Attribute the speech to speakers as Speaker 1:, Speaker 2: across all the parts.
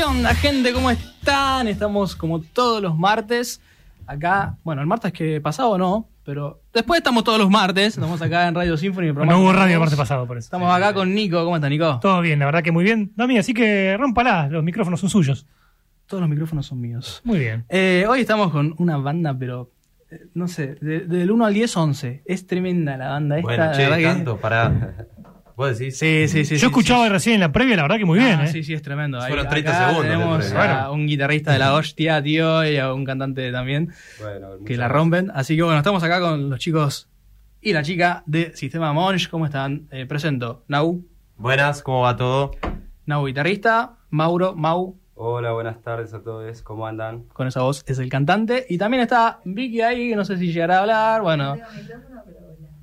Speaker 1: ¿Qué onda, gente? ¿Cómo están? Estamos como todos los martes acá. Bueno, el martes que pasado no, pero después estamos todos los martes. Estamos acá en Radio Symphony. el
Speaker 2: No hubo radio el martes pasado, por eso.
Speaker 1: Estamos acá con Nico. ¿Cómo está, Nico?
Speaker 2: Todo bien, la verdad que muy bien. Dami, así que rómpala, los micrófonos son suyos.
Speaker 1: Todos los micrófonos son míos.
Speaker 2: Muy bien.
Speaker 1: Eh, hoy estamos con una banda, pero eh, no sé, de- del 1 al 10, 11. Es tremenda la banda esta.
Speaker 3: Bueno,
Speaker 1: la
Speaker 3: che,
Speaker 1: que-
Speaker 3: tanto, pará. ¿Vos decís?
Speaker 1: Sí, sí, sí.
Speaker 2: Yo
Speaker 1: sí,
Speaker 2: escuchaba
Speaker 1: sí.
Speaker 2: recién en la previa, la verdad que muy bien,
Speaker 1: Ah,
Speaker 2: ¿eh?
Speaker 1: Sí, sí, es tremendo. Ahí-
Speaker 3: Fueron 30
Speaker 1: acá
Speaker 3: segundos
Speaker 1: Tenemos a un guitarrista de la hostia, tío, y a un cantante también
Speaker 4: Bueno,
Speaker 1: que la
Speaker 4: gracias.
Speaker 1: rompen. Así que bueno, estamos acá con los chicos y la chica de Sistema Monch. ¿Cómo están? Eh, presento. Nau,
Speaker 3: Buenas, ¿cómo va todo?
Speaker 1: Nau guitarrista, Mauro, Mau,
Speaker 4: Hola, buenas tardes a todos. ¿Cómo andan?
Speaker 1: con esa voz es el cantante. Y también está Vicky ahí, que no sé si llegará a hablar. Bueno,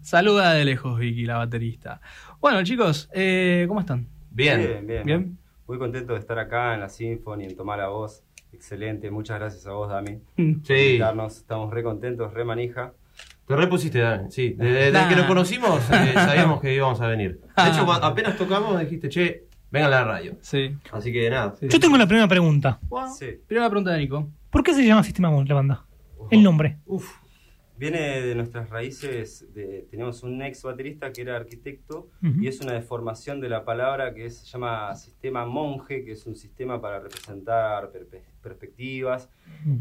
Speaker 1: saluda de lejos Vicky, la baterista. Bueno, chicos, eh, ¿cómo están?
Speaker 3: Bien.
Speaker 4: Bien, bien.
Speaker 1: ¿Bien?
Speaker 4: Muy contento de estar acá en la Symphony, en Tomar la Voz. Excelente. Muchas gracias a vos, Dami. por
Speaker 3: Sí,
Speaker 4: invitarnos. Estamos re contentos, re manija.
Speaker 3: te repusiste, Dani. Sí, desde, desde
Speaker 1: Nah.
Speaker 3: que nos conocimos eh, sabíamos que íbamos a venir. De hecho, apenas tocamos dijiste, che, vengan a la radio.
Speaker 1: Sí.
Speaker 3: Así que nada.
Speaker 1: Sí.
Speaker 2: Yo tengo la primera pregunta.
Speaker 4: Sí.
Speaker 1: Primera pregunta de Nico.
Speaker 2: ¿Por qué se llama Sistema Mon la banda? El nombre.
Speaker 4: Uf. Viene de nuestras raíces. De, tenemos un ex baterista que era arquitecto y es una deformación de la palabra que es- se llama sistema monje, que es un sistema para representar perpe- perspectivas.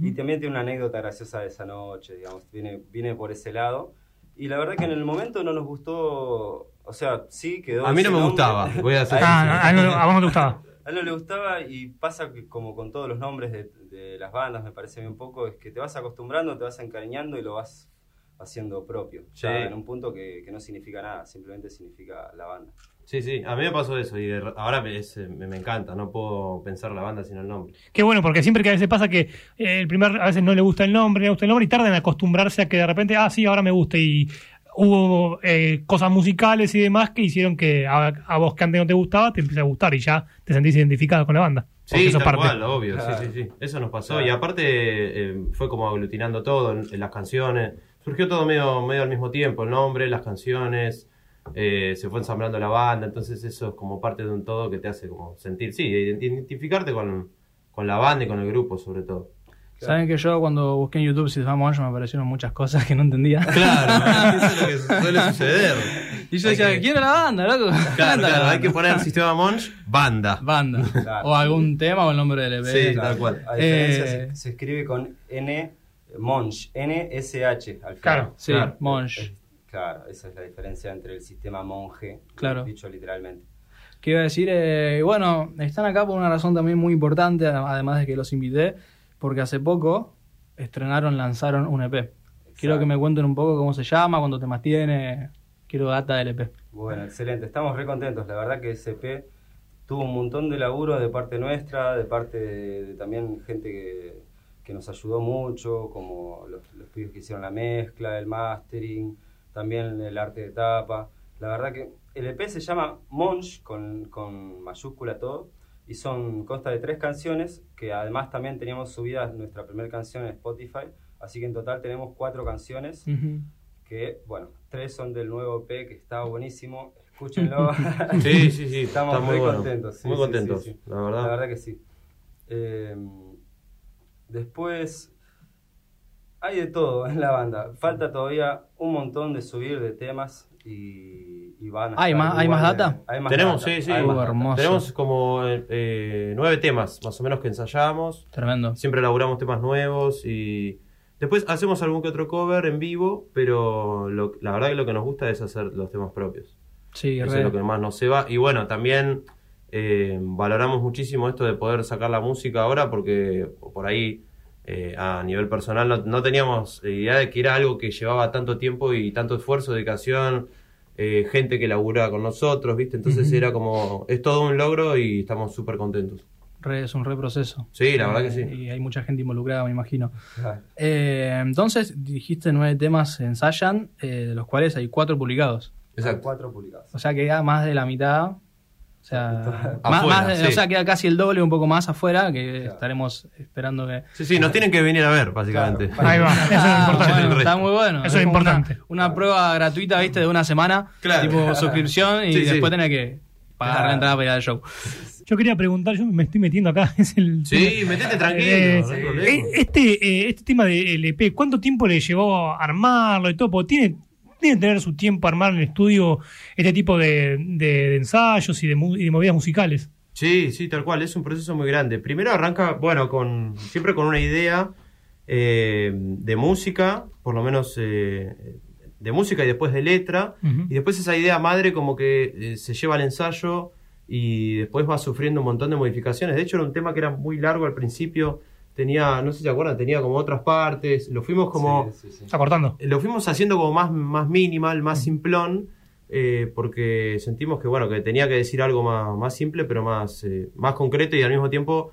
Speaker 4: Y también tiene una anécdota graciosa de esa noche, digamos, viene, viene por ese lado. Y la verdad que en el momento no nos gustó, o sea, sí quedó.
Speaker 3: A mí no me
Speaker 4: nombre.
Speaker 3: gustaba, voy a ser
Speaker 2: Ah, a, él no- a vos no te gustaba.
Speaker 4: A él no le gustaba y pasa que como con todos los nombres de, de las bandas, me parece bien poco, es que te vas acostumbrando, te vas encariñando y lo vas haciendo propio. Ya
Speaker 3: Sí.
Speaker 4: en un punto que, que no significa nada, simplemente significa la banda.
Speaker 3: Sí, sí, a mí me pasó eso y de- ahora me, es, eh, me, me encanta, no puedo pensar la banda sin el nombre.
Speaker 2: Qué bueno, porque siempre que a veces pasa que eh, el primer, a veces no le gusta el nombre, le gusta el nombre y tardan en acostumbrarse a que de repente, ah, sí, ahora me gusta. Y hubo eh, cosas musicales y demás que hicieron que a, a vos que antes no te gustaba te empiece a gustar y ya te sentís identificado con la banda.
Speaker 3: Sí, tal
Speaker 2: parte.
Speaker 3: cual, obvio,
Speaker 4: Claro.
Speaker 3: sí, sí, sí. Eso nos pasó.
Speaker 4: Claro.
Speaker 3: Y aparte eh, fue como aglutinando todo en, en las canciones. Surgió todo medio, medio al mismo tiempo, el nombre, las canciones, eh, se fue ensamblando la banda, entonces eso es como parte de un todo que te hace como sentir, sí, ident- identificarte con, con la banda y con el grupo sobre todo.
Speaker 1: Saben que yo cuando busqué en YouTube Sistema Monch me aparecieron muchas cosas que no entendía.
Speaker 3: Claro, eso es lo que suele suceder.
Speaker 1: Y yo
Speaker 3: Hay
Speaker 1: decía,
Speaker 3: que-
Speaker 1: quiero la banda, loco.
Speaker 3: Claro,
Speaker 1: la
Speaker 3: claro, hay que poner Sistema Monch, banda.
Speaker 1: Banda.
Speaker 4: Claro.
Speaker 1: O algún tema o el nombre del EP.
Speaker 3: Sí,
Speaker 1: Claro.
Speaker 3: tal cual.
Speaker 4: A diferencia,
Speaker 1: Eh,
Speaker 4: se, se escribe con N, Monch, N-S-H al final.
Speaker 2: Claro.
Speaker 1: Sí,
Speaker 3: Claro.
Speaker 1: Monch.
Speaker 4: Claro, esa es la diferencia entre el sistema monje,
Speaker 1: Claro.
Speaker 4: dicho literalmente.
Speaker 1: ¿Qué iba a decir? Eh, bueno, están acá por una razón también muy importante, además de que los invité, porque hace poco estrenaron, lanzaron un EP. Quiero que me cuenten un poco cómo se llama, cuántos temas tiene. Quiero data del EP.
Speaker 4: Bueno, excelente. Estamos re contentos. La verdad que SP tuvo un montón de laburo de parte nuestra, de parte de, de también gente que, que nos ayudó mucho, como los, los pibes que hicieron la mezcla, el mastering, también el arte de tapa. La verdad que el EP se llama Monch, con, con mayúscula todo, y son consta de tres canciones, que además también teníamos subida nuestra primera canción en Spotify, así que en total tenemos cuatro canciones
Speaker 1: Ujú.
Speaker 4: que, bueno, tres son del nuevo EP que está buenísimo. Escúchenlo.
Speaker 3: Sí, sí, sí,
Speaker 4: Estamos
Speaker 3: está muy
Speaker 4: muy
Speaker 3: bueno.
Speaker 4: contentos. sí,
Speaker 3: muy contentos,
Speaker 4: sí, sí.
Speaker 3: la verdad.
Speaker 4: La verdad que sí. Eh, después, hay de todo en la banda. Falta todavía un montón de subir de temas y, y van a
Speaker 1: ¿Hay
Speaker 4: estar
Speaker 1: más- hay más data?
Speaker 4: hay más
Speaker 3: Tenemos,
Speaker 4: data,
Speaker 3: sí, sí.
Speaker 4: hay
Speaker 1: Uh,
Speaker 4: más data.
Speaker 1: hermoso.
Speaker 3: Tenemos como eh, nueve temas, más o menos, que ensayamos.
Speaker 1: Tremendo.
Speaker 3: Siempre elaboramos temas nuevos y después hacemos algún que otro cover en vivo, pero lo- la verdad que lo que nos gusta es hacer los temas propios.
Speaker 1: Sí,
Speaker 3: Eso
Speaker 1: re.
Speaker 3: es lo que más nos se va. Y bueno, también eh, valoramos muchísimo esto de poder sacar la música ahora porque por ahí eh, a nivel personal no, no teníamos idea de que era algo que llevaba tanto tiempo y tanto esfuerzo, dedicación, eh, gente que laburaba con nosotros, ¿viste? Entonces era como, es todo un logro y estamos súper contentos.
Speaker 1: Re- es un re proceso.
Speaker 3: Sí, la verdad que sí.
Speaker 1: Eh, Y hay mucha gente involucrada, me imagino.
Speaker 4: Claro.
Speaker 1: Eh, entonces, dijiste nueve temas ensayan, eh, de los cuales hay cuatro publicados.
Speaker 3: Exacto.
Speaker 4: Cuatro publicados.
Speaker 1: O sea, queda más de la mitad. O sea, más,
Speaker 3: Afuera,
Speaker 1: más de-
Speaker 3: sí.
Speaker 1: o sea, queda casi el doble, un poco más afuera, que
Speaker 4: Claro.
Speaker 1: estaremos esperando que...
Speaker 3: Sí, sí, nos tienen que venir a ver, básicamente.
Speaker 4: Claro.
Speaker 2: Ahí va, eso es importante.
Speaker 1: bueno, está muy bueno.
Speaker 2: Eso es importante.
Speaker 1: Una, una prueba gratuita, viste, de una semana,
Speaker 3: Claro.
Speaker 1: tipo suscripción y
Speaker 3: Sí, sí.
Speaker 1: después tenés que pagar
Speaker 4: Claro.
Speaker 1: la entrada para ir al show.
Speaker 2: Yo quería preguntar, yo me estoy metiendo acá. Es el
Speaker 3: Sí, metete tranquilo.
Speaker 2: Eh,
Speaker 3: no hay problema.
Speaker 2: eh, este, eh, este tema del EP, ¿cuánto tiempo le llevó a armarlo y todo? Porque tiene, tiene que tener su tiempo armar en el estudio este tipo de, de- de ensayos y de, mu- y de movidas musicales.
Speaker 3: Sí, sí, tal cual, es un proceso muy grande. Primero arranca, bueno, con siempre con una idea eh, de música, por lo menos eh, de música y después de letra, y después esa idea madre como que eh, se lleva al ensayo y después va sufriendo un montón de modificaciones. De hecho, era un tema que era muy largo al principio, tenía, no sé si se acuerdan, tenía como otras partes, lo fuimos como...
Speaker 4: Sí, sí, sí.
Speaker 2: Está cortando.
Speaker 3: Lo fuimos haciendo como más, más minimal, más simplón, eh, porque sentimos que bueno, que tenía que decir algo más, más simple, pero más, eh, más concreto y al mismo tiempo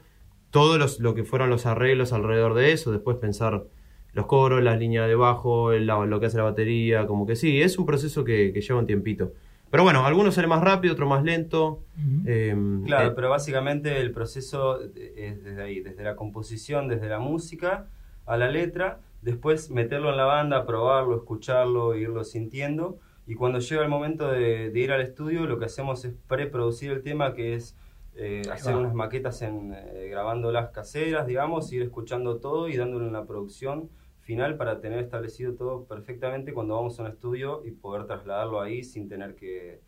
Speaker 3: todo los, lo que fueron los arreglos alrededor de eso, después pensar los coros, las líneas de bajo, el- la- lo que hace la batería, como que sí, es un proceso que, que lleva un tiempito. Pero bueno, algunos sale más rápido, otro más lento. eh,
Speaker 4: Claro,
Speaker 3: eh,
Speaker 4: pero básicamente el proceso es desde ahí, desde la composición, desde la música a la letra, después meterlo en la banda, probarlo, escucharlo, irlo sintiendo, y cuando llega el momento de, de ir al estudio, lo que hacemos es preproducir el tema, que es eh, hacer
Speaker 1: va.
Speaker 4: unas maquetas en, eh, grabando las caseras, digamos, ir escuchando todo y dándole una producción final para tener establecido todo perfectamente cuando vamos a un estudio y poder trasladarlo ahí sin tener que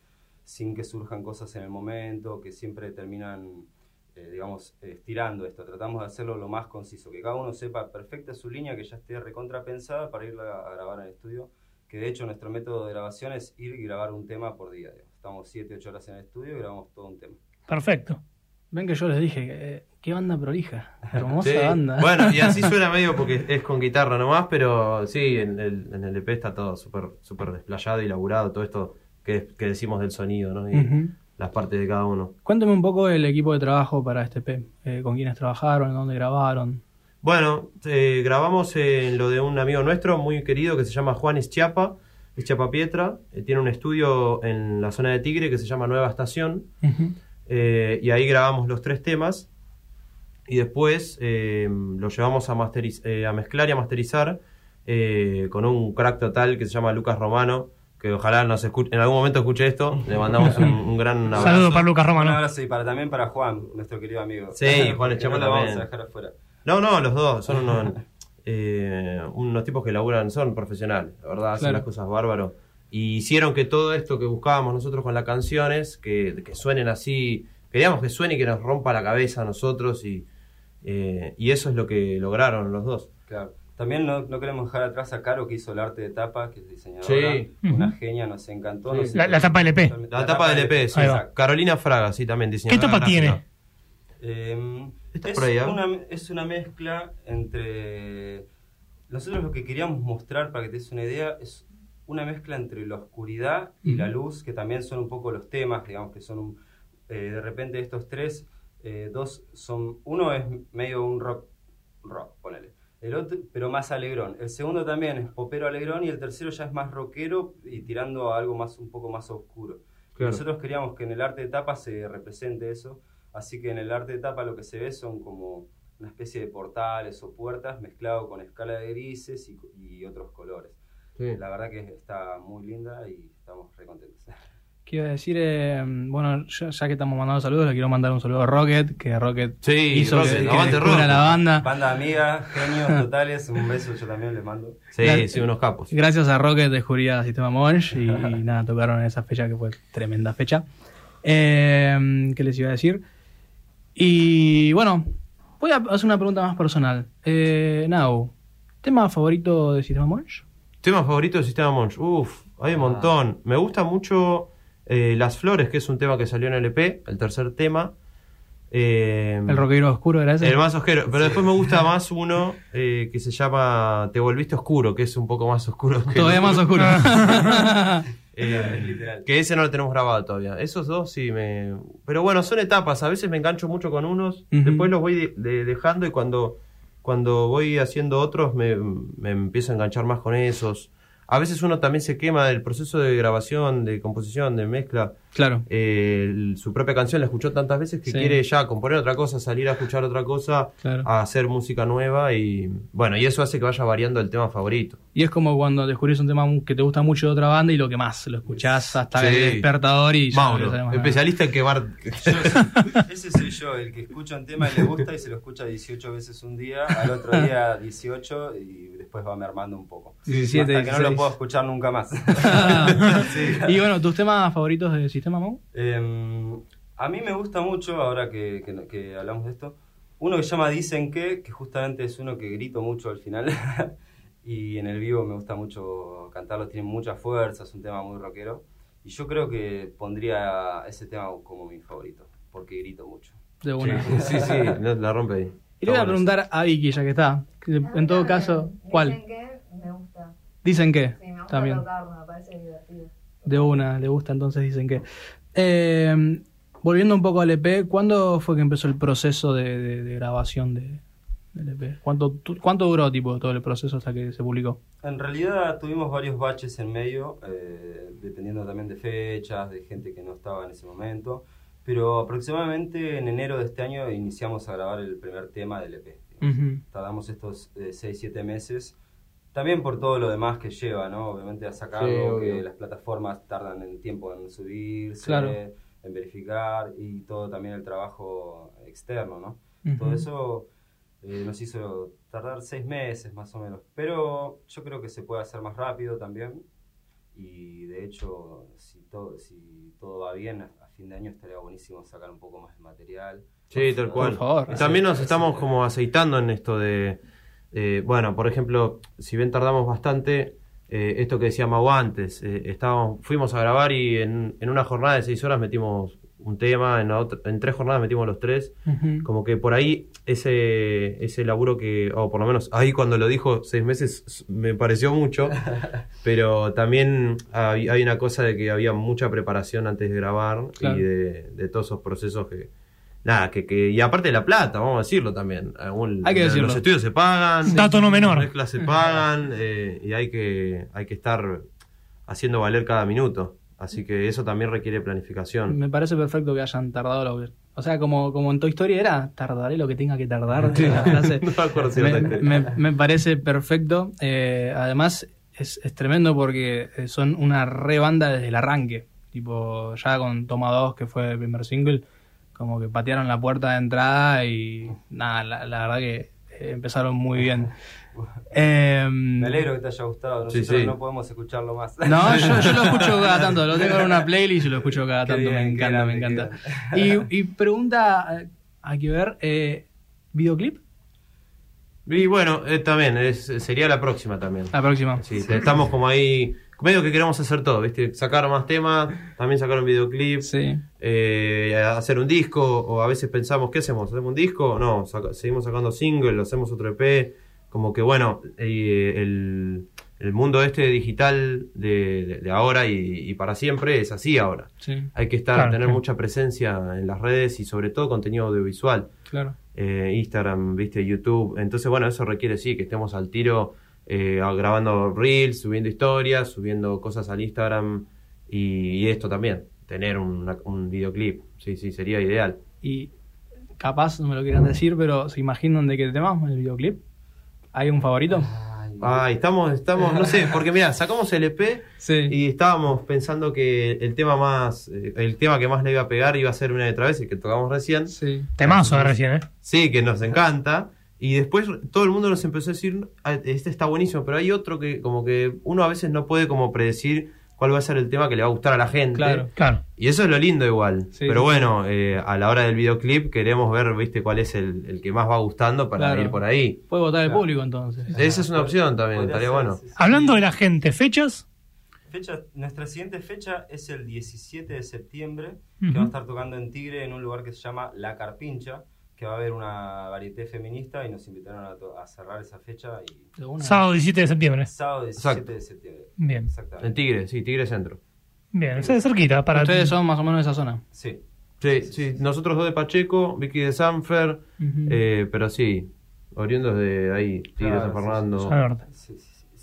Speaker 4: sin que surjan cosas en el momento, que siempre terminan, eh, digamos, estirando esto. Tratamos de hacerlo lo más conciso, que cada uno sepa perfecta su línea, que ya esté recontrapensada para irla a grabar en estudio, que de hecho nuestro método de grabación es ir y grabar un tema por día. digamos. Estamos 7, 8 horas en el estudio y grabamos todo un tema.
Speaker 2: Perfecto.
Speaker 1: Ven que yo les dije, eh, qué banda prolija. Hermosa
Speaker 3: sí.
Speaker 1: banda.
Speaker 3: Bueno, y así suena medio porque es con guitarra nomás, pero sí, en el, en el EP está todo súper súper desplayado y laburado, todo esto que, que decimos del sonido, ¿no? Y las partes de cada uno.
Speaker 1: Cuéntame un poco el equipo de trabajo para este P. Eh, ¿Con quiénes trabajaron? ¿Dónde grabaron?
Speaker 3: Bueno, eh, grabamos en lo de un amigo nuestro muy querido que se llama Juan Eschiapa, Eschiapa Pietra, tiene un estudio en la zona de Tigre que se llama Nueva Estación. Eh, y ahí grabamos los tres temas, y después eh, lo llevamos a, masteriz- eh, a mezclar y a masterizar eh, con un crack total que se llama Lucas Romano, que ojalá nos escuche, en algún momento escuche esto, le mandamos un, un gran abrazo.
Speaker 2: Saludos para Lucas
Speaker 4: Un
Speaker 2: Romano.
Speaker 4: abrazo y para, también para Juan, nuestro querido amigo.
Speaker 3: Sí, Juan Echapa
Speaker 4: no vamos
Speaker 3: también.
Speaker 4: a dejar afuera.
Speaker 3: No, no, los dos son unos, eh, unos tipos que laburan, son profesionales, la verdad, hacen
Speaker 1: Claro.
Speaker 3: las cosas bárbaro. Y hicieron que todo esto que buscábamos nosotros con las canciones, que, que suenen así, queríamos que suene y que nos rompa la cabeza a nosotros, y, eh, y eso es lo que lograron los dos.
Speaker 4: Claro. También no, no queremos dejar atrás a Caro, que hizo el arte de tapa, que es diseñadora.
Speaker 3: Sí.
Speaker 4: Una genia, nos encantó.
Speaker 3: Sí.
Speaker 4: nos
Speaker 2: La- la tapa del EP.
Speaker 3: La, tapa del EP, sí.
Speaker 2: Ahí va.
Speaker 4: Exacto.
Speaker 3: Carolina Fraga, sí, también
Speaker 2: ¿Qué
Speaker 3: diseñadora.
Speaker 2: tapa
Speaker 3: gráfica.
Speaker 2: tiene?
Speaker 4: Eh,
Speaker 3: Está
Speaker 4: es,
Speaker 3: por ahí, ¿ah?
Speaker 4: una, es una mezcla entre... Nosotros lo que queríamos mostrar, para que te des una idea, es una mezcla entre la oscuridad y la luz, que también son un poco los temas, digamos que son un- eh, de repente estos tres, eh, dos son... Uno es medio un rock, rock, ponele. El otro, pero más alegrón. El segundo también es popero alegrón y el tercero ya es más rockero y tirando a algo más un poco más oscuro.
Speaker 3: Claro.
Speaker 4: Nosotros queríamos que en el arte de tapa se represente eso, así que en el arte de tapa lo que se ve son como una especie de portales o puertas mezclado con escala de grises y, y otros colores.
Speaker 3: Sí.
Speaker 4: La verdad que está muy linda y estamos re contentos.
Speaker 1: ¿Qué iba a decir? Eh, bueno, ya, ya que estamos mandando saludos, le quiero mandar un saludo a Rocket, que Rocket
Speaker 3: Sí,
Speaker 1: hizo
Speaker 3: Rocket,
Speaker 1: que, que
Speaker 3: Rocket.
Speaker 1: la banda.
Speaker 4: Banda amiga, genios totales, un beso yo también les mando.
Speaker 3: Sí, sí, unos capos.
Speaker 1: Gracias a Rocket descubrí a Sistema Monch y, y nada, tocaron en esa fecha que fue tremenda fecha. Eh, ¿Qué les iba a decir? Y bueno, voy a hacer una pregunta más personal. Eh, Nau, ¿tema favorito de Sistema Monch?
Speaker 3: Tema favorito del sistema Monch. Uf, hay un
Speaker 4: Ah.
Speaker 3: montón. Me gusta mucho eh, Las Flores, que es un tema que salió en el EP, el tercer tema. Eh,
Speaker 1: ¿El rockero oscuro era ese?
Speaker 3: el más oscuro. Pero después me gusta más uno eh, que se llama Te volviste oscuro, que es un poco más oscuro. Que
Speaker 1: Todavía
Speaker 3: el-
Speaker 1: más oscuro.
Speaker 3: Eh, que ese no lo tenemos grabado todavía. Esos dos sí me. Pero bueno, son etapas. A veces me engancho mucho con unos, después los voy de- de- dejando y cuando, cuando voy haciendo otros me, empiezo a enganchar más con esos. A veces uno también se quema del proceso de grabación, de composición, de mezcla.
Speaker 1: Claro.
Speaker 3: Eh, el- su propia canción la escuchó tantas veces que
Speaker 1: Sí.
Speaker 3: quiere ya componer otra cosa, salir a escuchar otra cosa,
Speaker 1: Claro.
Speaker 3: a hacer música nueva y bueno, y eso hace que vaya variando el tema favorito.
Speaker 1: Y es como cuando descubrís un tema que te gusta mucho de otra banda y lo que más, lo escuchás hasta
Speaker 3: Sí.
Speaker 1: el despertador y ya
Speaker 3: Mauro, especialista en quemar.
Speaker 4: Ese soy yo, el que escucha un tema y le gusta y se lo escucha 18 veces un día, al otro día 18 y después va mermando un poco.
Speaker 1: 17,
Speaker 4: Hasta que no lo
Speaker 1: 16.
Speaker 4: puedo escuchar nunca más. Sí.
Speaker 1: y bueno, ¿tus temas favoritos de Sistema Mau?
Speaker 4: Eh, a mí me gusta mucho, ahora que, que- que hablamos de esto, uno que se llama Dicen que, que justamente es uno que grito mucho al final. y en el vivo me gusta mucho cantarlo, tiene mucha fuerza, es un tema muy rockero. Y yo creo que pondría ese tema como mi favorito, porque grito mucho.
Speaker 1: De una.
Speaker 3: Sí, sí, no, la rompe ahí.
Speaker 1: Y le voy a preguntar a Vicky, ya que está. que En todo caso, ¿cuál?
Speaker 5: Dicen que me gusta.
Speaker 1: Dicen que.
Speaker 5: Sí, me gusta
Speaker 1: También.
Speaker 5: tocarlo, me parece divertido.
Speaker 1: De una, le gusta, entonces dicen que. Eh, volviendo un poco al EP, ¿cuándo fue que empezó el proceso de, de- de grabación de, del EP? ¿Cuánto, tu- ¿Cuánto duró tipo todo el proceso hasta que se publicó?
Speaker 4: En realidad tuvimos varios baches en medio, eh, dependiendo también de fechas, de gente que no estaba en ese momento, pero aproximadamente en enero de este año iniciamos a grabar el primer tema del EP. digamos.
Speaker 1: Ujú.
Speaker 4: Tardamos estos 6-7 meses, también por todo lo demás que lleva, ¿no? Obviamente a
Speaker 3: Sí,
Speaker 4: sacarlo, que
Speaker 3: obvio.
Speaker 4: las plataformas tardan en tiempo en subirse,
Speaker 1: Claro.
Speaker 4: en verificar y todo también el trabajo externo, ¿no?
Speaker 1: Ujú.
Speaker 4: Todo eso eh, nos hizo tardar seis meses más o menos, pero yo creo que se puede hacer más rápido también y de hecho si todo, si todo va bien fin de año estaría buenísimo sacar un poco más de material.
Speaker 3: Sí, tal cual.
Speaker 1: Por favor.
Speaker 3: Y también nos estamos como aceitando en esto de, eh, bueno, por ejemplo, si bien tardamos bastante, eh, esto que decía Mau antes, eh, estábamos, fuimos a grabar y en, en una jornada de seis horas metimos un tema, en, otra- en tres jornadas metimos los tres, como que por ahí ese, ese laburo que, o por lo menos ahí cuando lo dijo seis meses me pareció mucho, pero también hay, hay una cosa de que había mucha preparación antes de grabar
Speaker 1: Claro.
Speaker 3: y de, de todos esos procesos que, nada, que, que, y aparte de la plata, vamos a decirlo también, Algún-
Speaker 1: Hay que decirlo.
Speaker 3: los estudios se pagan,
Speaker 2: Dato no menor.
Speaker 3: las mezclas se pagan eh, y hay que, hay que estar haciendo valer cada minuto. Así que eso también requiere planificación.
Speaker 1: Me parece perfecto que hayan tardado lo que... O sea, como, como en Toy Story era, tardaré lo que tenga que tardar. la frase.
Speaker 3: No me
Speaker 1: me- me parece perfecto. Eh, además, es, es tremendo porque eh, son una re banda desde el arranque. Tipo, ya con Toma 2, que fue el primer single, como que patearon la puerta de entrada y nada, la, la verdad que eh, empezaron muy bien. Eh,
Speaker 4: Me alegro que te haya gustado, nosotros
Speaker 3: sí.
Speaker 4: no podemos escucharlo más.
Speaker 1: No, yo, yo lo escucho cada tanto, lo tengo en una playlist y lo escucho cada
Speaker 4: Qué
Speaker 1: tanto, me
Speaker 4: bien,
Speaker 1: encanta, me encanta. Y, y pregunta, eh, hay que ver, eh, ¿videoclip?
Speaker 3: Y bueno, eh, también, es, sería la próxima también.
Speaker 1: La próxima.
Speaker 3: Sí, estamos como ahí, medio que queremos hacer todo, ¿viste? Sacar más temas, también sacar un videoclip,
Speaker 1: Sí.
Speaker 3: eh, hacer un disco, o a veces pensamos, ¿qué hacemos? ¿Hacemos un disco? No, saca- seguimos sacando single, hacemos otro EP, como que bueno, eh, el, el mundo este digital de, de- de ahora y, y para siempre es así ahora.
Speaker 1: Sí,
Speaker 3: Hay que estar,
Speaker 2: Claro,
Speaker 3: tener
Speaker 2: sí.
Speaker 3: mucha presencia en las redes y sobre todo contenido audiovisual.
Speaker 1: claro.
Speaker 3: eh, Instagram, viste, YouTube. Entonces, bueno, eso requiere sí que estemos al tiro eh, grabando reels, subiendo historias, subiendo cosas al Instagram y, y esto también, tener una- un videoclip. Sí, sí, sería ideal.
Speaker 1: Y capaz, no me lo quieran decir, pero ¿se imaginan de qué tema el videoclip? ¿Hay un favorito?
Speaker 4: Ay,
Speaker 3: estamos, estamos, no sé, porque mira, sacamos el EP
Speaker 1: Sí.
Speaker 3: y estábamos pensando que el tema más, eh, el tema que más le iba a pegar iba a ser una de vez el que tocamos recién.
Speaker 1: Sí.
Speaker 2: Temazo de recién, ¿eh?
Speaker 3: Sí, que nos encanta. Y después todo el mundo nos empezó a decir, "Ah, este está buenísimo, pero hay otro que como que uno a veces no puede como predecir cuál va a ser el tema que le va a gustar a la gente.
Speaker 1: Claro.
Speaker 2: Claro.
Speaker 3: Y eso es lo lindo igual.
Speaker 1: Sí,
Speaker 3: pero bueno, eh, a la hora del videoclip queremos ver, viste, cuál es el, el que más va gustando para
Speaker 1: Claro.
Speaker 3: ir por ahí.
Speaker 1: Puede votar el
Speaker 4: Claro.
Speaker 1: público entonces.
Speaker 3: Esa es una opción también,
Speaker 4: Podría
Speaker 3: estaría
Speaker 4: ser,
Speaker 3: bueno.
Speaker 4: sí, sí.
Speaker 2: Hablando de la gente, fechas.
Speaker 4: Fecha, nuestra siguiente fecha es el 17 de septiembre, que va a estar tocando en Tigre en un lugar que se llama La Carpincha, que va a haber una varieté feminista y nos invitaron a, cerrar esa fecha y
Speaker 1: una.
Speaker 2: Sábado 17 de septiembre.
Speaker 4: sábado 17
Speaker 3: Exacto.
Speaker 4: de septiembre.
Speaker 2: Bien.
Speaker 4: Exactamente.
Speaker 3: En Tigre, sí, Tigre Centro.
Speaker 2: Bien, ese es cerquita. Para
Speaker 1: Ustedes son más o menos de esa zona.
Speaker 4: Sí.
Speaker 3: Sí, sí, nosotros dos de Pacheco, Vicky de Sanfer, eh, pero sí, oriundos de ahí, Tigre,
Speaker 4: Claro,
Speaker 3: San
Speaker 4: sí,
Speaker 3: Fernando.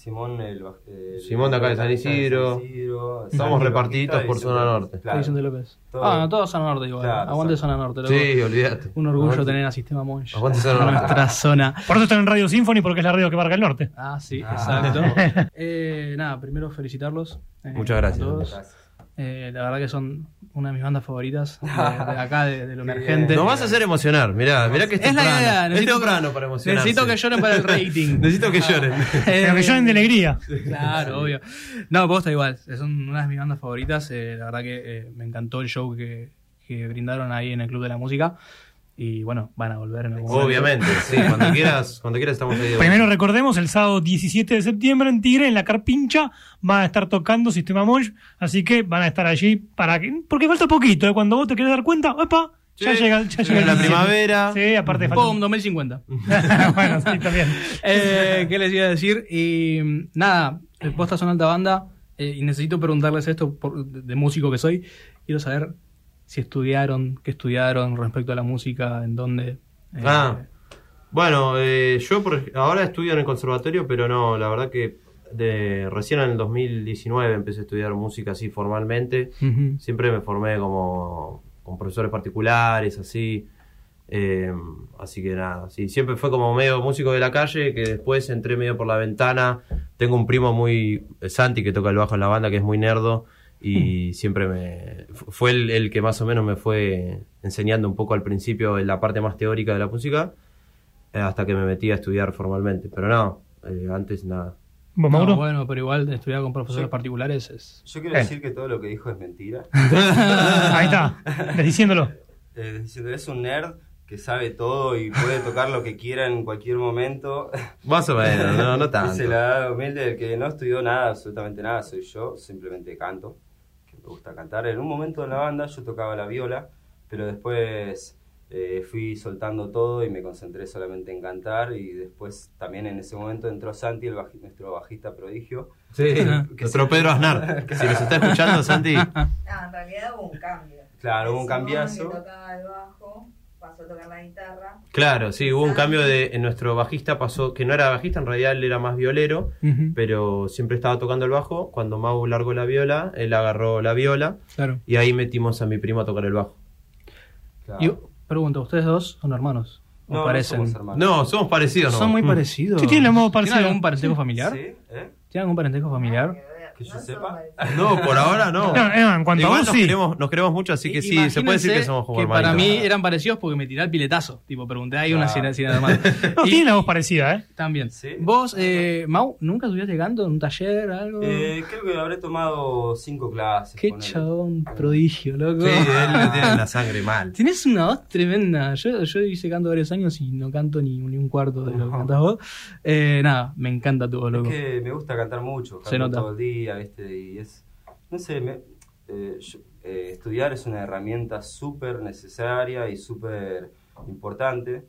Speaker 4: Simón, el, el-
Speaker 3: Simón de acá de San Isidro.
Speaker 4: Isidro,
Speaker 3: Estamos repartiditos por zona norte.
Speaker 4: Claro.
Speaker 1: Vicente López.
Speaker 4: Todo-
Speaker 1: Ah, no, todos zona norte igual.
Speaker 4: Claro,
Speaker 1: Aguante
Speaker 4: zona-
Speaker 1: norte. loco.
Speaker 3: Sí, olvídate.
Speaker 1: Un orgullo
Speaker 3: Aguante.
Speaker 1: tener a Sistema Monch.
Speaker 3: Aguante zona norte.
Speaker 1: Nuestra zona.
Speaker 2: Por eso están en Radio Symphony, porque es la radio que marca el norte.
Speaker 1: Ah, sí,
Speaker 4: Ah.
Speaker 1: exacto. Eh, nada, primero felicitarlos. eh,
Speaker 3: Muchas gracias.
Speaker 1: a todos.
Speaker 4: Gracias.
Speaker 1: Eh, la verdad que son una de mis bandas favoritas de, de acá, de, de lo emergente.
Speaker 3: Nos vas a hacer emocionar, mirá, mirá que es
Speaker 1: Es la idea,
Speaker 3: es
Speaker 1: necesito-
Speaker 3: temprano para emocionarse.
Speaker 1: Necesito que lloren para el rating.
Speaker 3: Necesito que lloren.
Speaker 2: Pero que lloren de alegría.
Speaker 1: Claro, obvio. No, posta igual. Son una de mis bandas favoritas. eh, la verdad que eh, me encantó el show que, que brindaron ahí en el Club de la Música. Y bueno, van a volver en algún momento.
Speaker 3: Obviamente, sí, cuando quieras, cuando quieras estamos ahí.
Speaker 2: Primero recordemos, el sábado 17 de septiembre en Tigre, en la Carpincha, van a estar tocando Sistema Monch, así que van a estar allí para que... Porque falta poquito, ¿eh? cuando vos te querés dar cuenta, ¡opa! Ya
Speaker 3: Sí,
Speaker 2: llega, ya llega
Speaker 3: la
Speaker 2: 17.
Speaker 3: primavera.
Speaker 2: Sí, aparte falta...
Speaker 1: ¡Pum! 2050.
Speaker 2: bueno, sí, también.
Speaker 1: Eh, ¿Qué les iba a decir? Y nada, eh, posta son alta banda. eh, y necesito preguntarles esto por- de, de músico que soy. Quiero saber si estudiaron, qué estudiaron respecto a la música, en dónde. eh,
Speaker 3: Ah. Bueno, eh, yo por, ahora estudio en el conservatorio, pero no, la verdad que de, recién en el 2019 empecé a estudiar música así formalmente. Siempre me formé como con profesores particulares, así. Eh, así que nada, sí, siempre fue como medio músico de la calle, que después entré medio por la ventana. Tengo un primo muy, Santi, que toca el bajo en la banda, que es muy nerdo, y siempre me... fu- Fue el, el que más o menos me fue enseñando un poco al principio en la parte más teórica de la música, eh, hasta que me metí a estudiar formalmente. Pero no, eh, antes nada.
Speaker 2: ¿Vos,
Speaker 1: No, bueno, pero igual estudiar con profesores
Speaker 4: Sí.
Speaker 1: particulares es.
Speaker 4: Yo quiero
Speaker 2: Eh.
Speaker 4: decir que todo lo que dijo es mentira.
Speaker 2: Ahí está, diciéndolo.
Speaker 4: Eh, es un nerd que sabe todo y puede tocar lo que quiera en cualquier momento.
Speaker 3: Más o menos, no, no tanto.
Speaker 4: se la humilde el que no estudió nada, absolutamente nada, soy yo, simplemente canto, me gusta cantar. En un momento en la banda yo tocaba la viola, pero después eh, fui soltando todo y me concentré solamente en cantar y después también en ese momento entró Santi, el baji- nuestro bajista prodigio.
Speaker 3: Sí, nuestro Pedro Aznar. Si nos está escuchando, Santi.
Speaker 5: No, en realidad hubo un cambio.
Speaker 4: Claro, hubo un cambiazo.
Speaker 5: Que tocaba el bajo, pasó a tocar la guitarra.
Speaker 3: Claro, sí, hubo un cambio de en nuestro bajista pasó que no era bajista, en realidad él era más violero, pero siempre estaba tocando el bajo. Cuando Mau largó la viola, él agarró la viola
Speaker 1: Claro.
Speaker 3: y ahí metimos a mi primo a tocar el bajo.
Speaker 4: Claro.
Speaker 1: Y pregunto, ¿ustedes dos son hermanos? ¿O
Speaker 4: No, no
Speaker 1: parecen?
Speaker 4: somos.
Speaker 3: No, somos parecidos, ¿no?
Speaker 1: Son muy parecidos.
Speaker 2: Sí, tienen
Speaker 1: ¿Tienen
Speaker 2: parecido.
Speaker 1: algún parentesco familiar?
Speaker 4: ¿Sí? ¿Eh?
Speaker 1: ¿Tienen algún parentesco familiar?
Speaker 4: Que yo
Speaker 5: No
Speaker 4: sepa.
Speaker 3: No, por ahora no.
Speaker 2: En cuanto a vos,
Speaker 3: nos,
Speaker 2: sí.
Speaker 3: queremos, nos queremos mucho, así que sí, se puede decir que somos como
Speaker 1: que para mí eran parecidos porque me tiré el piletazo. Tipo, pregunté ahí una si era hermano.
Speaker 2: No,
Speaker 1: Y
Speaker 2: tienen la voz parecida, ¿eh?
Speaker 1: También.
Speaker 4: Sí.
Speaker 1: Vos, eh, Mau, ¿nunca estudiaste canto en un taller algo?
Speaker 4: Eh, creo que habré tomado cinco clases.
Speaker 1: Qué chabón prodigio, loco.
Speaker 3: Sí, él tiene la sangre mal.
Speaker 1: Tienes una voz tremenda. Yo, yo hice canto varios años y no canto ni, ni un cuarto de lo que
Speaker 4: No.
Speaker 1: cantas vos. Eh, nada, me encanta tu voz,
Speaker 4: Es
Speaker 1: loco.
Speaker 4: que me gusta cantar mucho,
Speaker 1: Se
Speaker 4: canto
Speaker 1: nota.
Speaker 4: todo el día, ¿viste? Y es, no sé, me- eh, yo- eh, estudiar es una herramienta súper necesaria y súper importante,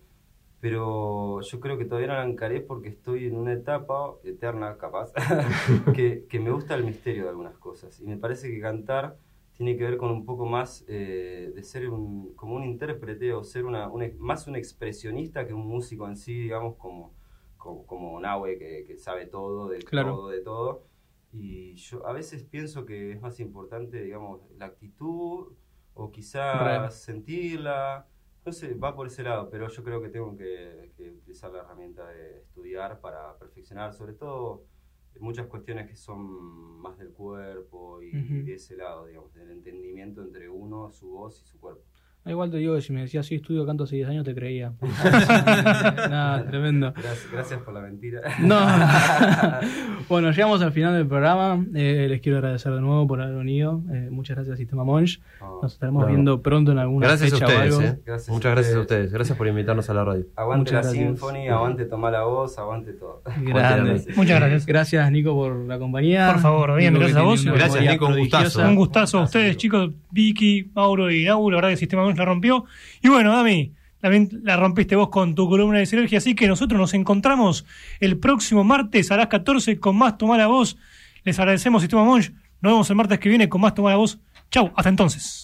Speaker 4: pero yo creo que todavía no la encaré porque estoy en una etapa eterna, capaz, que, que me gusta el misterio de algunas cosas. Y me parece que cantar tiene que ver con un poco más eh, de ser un, como un intérprete o ser una, más un expresionista que un músico en sí, digamos, como, como, como Nahue, que, que sabe todo, de
Speaker 1: Claro.
Speaker 4: todo, de todo. Y yo a veces pienso que es más importante, digamos, la actitud o quizás
Speaker 1: Real.
Speaker 4: sentirla. No sé, va por ese lado, pero yo creo que tengo que, que utilizar la herramienta de estudiar para perfeccionar, sobre todo muchas cuestiones que son más del cuerpo y de ese lado, digamos, del entendimiento entre uno, su voz y su cuerpo.
Speaker 1: Ah, Igual te digo que si me decías, sí, estudio canto hace 10 años, te creía. Nada, tremendo.
Speaker 4: Gracias, gracias por la mentira.
Speaker 1: No. bueno, llegamos al final del programa. Eh, les quiero agradecer de nuevo por haber venido. Eh, muchas gracias, Sistema Monch.
Speaker 4: No,
Speaker 1: Nos estaremos viendo pronto en alguna
Speaker 3: Gracias a
Speaker 1: fecha o
Speaker 3: ustedes,
Speaker 1: algo.
Speaker 3: eh.
Speaker 4: Gracias a
Speaker 3: Muchas gracias a
Speaker 4: ustedes.
Speaker 3: ustedes. Gracias por invitarnos a la radio.
Speaker 4: Aguante
Speaker 1: Muchas
Speaker 4: la
Speaker 1: gracias.
Speaker 4: Symphony, aguante tomar la voz, aguante todo.
Speaker 1: Grande.
Speaker 2: Muchas gracias.
Speaker 1: Gracias, Nico, por la compañía.
Speaker 2: Por favor, bien,
Speaker 1: Nico,
Speaker 2: gracias a vos.
Speaker 3: Gracias, Nico, un gustazo.
Speaker 2: Un gustazo a ustedes, chicos. Vicky, Mauro y Nau, la verdad que el la rompió. Y bueno, Dami, también la rompiste vos con tu columna de sinergia. Así que nosotros nos encontramos el próximo martes a las 14 con más Tomar la Voz. Les agradecemos, Sistema Monch. Nos vemos el martes que viene con más Tomar la Voz. Chau, hasta entonces.